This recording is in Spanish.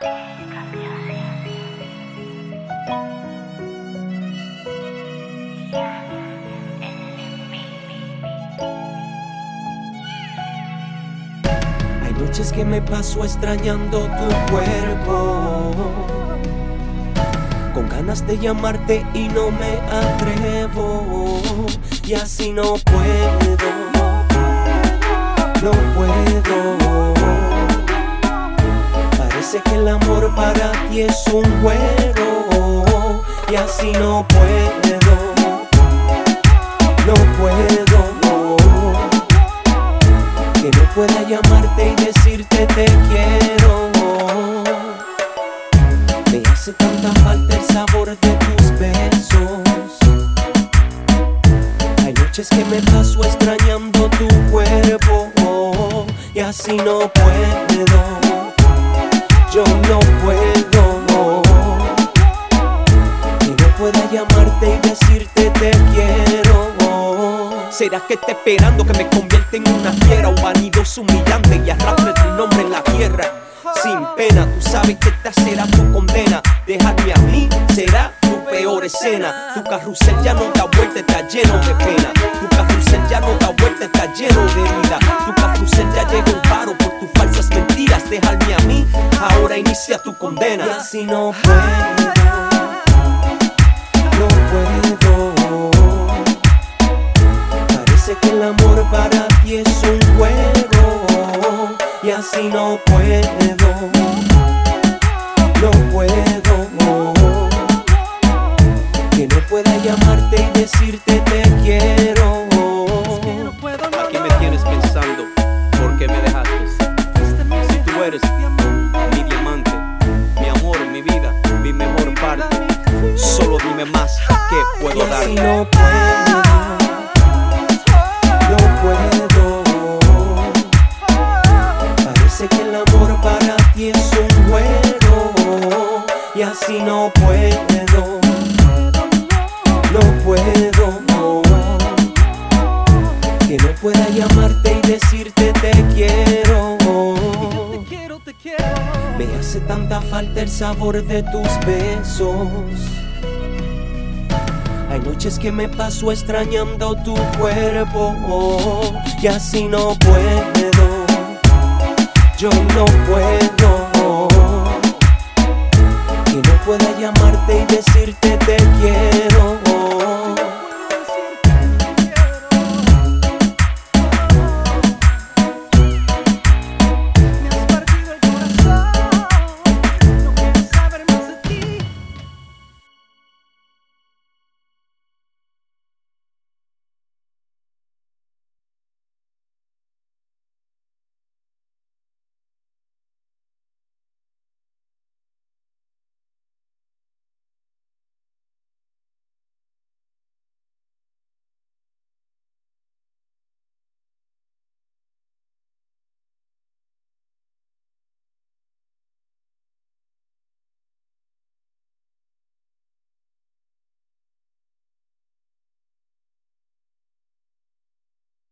Hay noches que me paso extrañando tu cuerpo. Con ganas de llamarte y no me atrevo. Y así no puedo. Para ti es un juego. Y así no puedo. No puedo. Que no pueda llamarte y decirte te quiero. Me hace tanta falta el sabor de tus besos. Hay noches que me paso extrañando tu cuerpo. Y así no puedo. Yo no puedo. Que no pueda llamarte y decirte te quiero. ¿Será que está esperando que me convierta en una fiera? Un vanidoso humillante y arrastre tu nombre en la tierra. Sin pena, tú sabes que esta será tu condena. Dejarme a mí será tu peor escena. Tu carrusel ya no da vuelta, está lleno de pena. Tu carrusel ya no da vuelta, está lleno de herida. Tu carrusel ya llegó un paro por tus falsas inicia tu Y condena. así no puedo. No puedo. Parece que el amor para ti es un juego. Y así no puedo. No puedo. Que no pueda llamarte y decirte te dime más que Y puedo así darte. no puedo. No puedo. Parece que el amor para ti es un juego. Y así no puedo. No puedo. Que no pueda llamarte y decirte te quiero. Me hace tanta falta el sabor de tus besos. Noches que me paso extrañando tu cuerpo y así no puedo. Yo no puedo.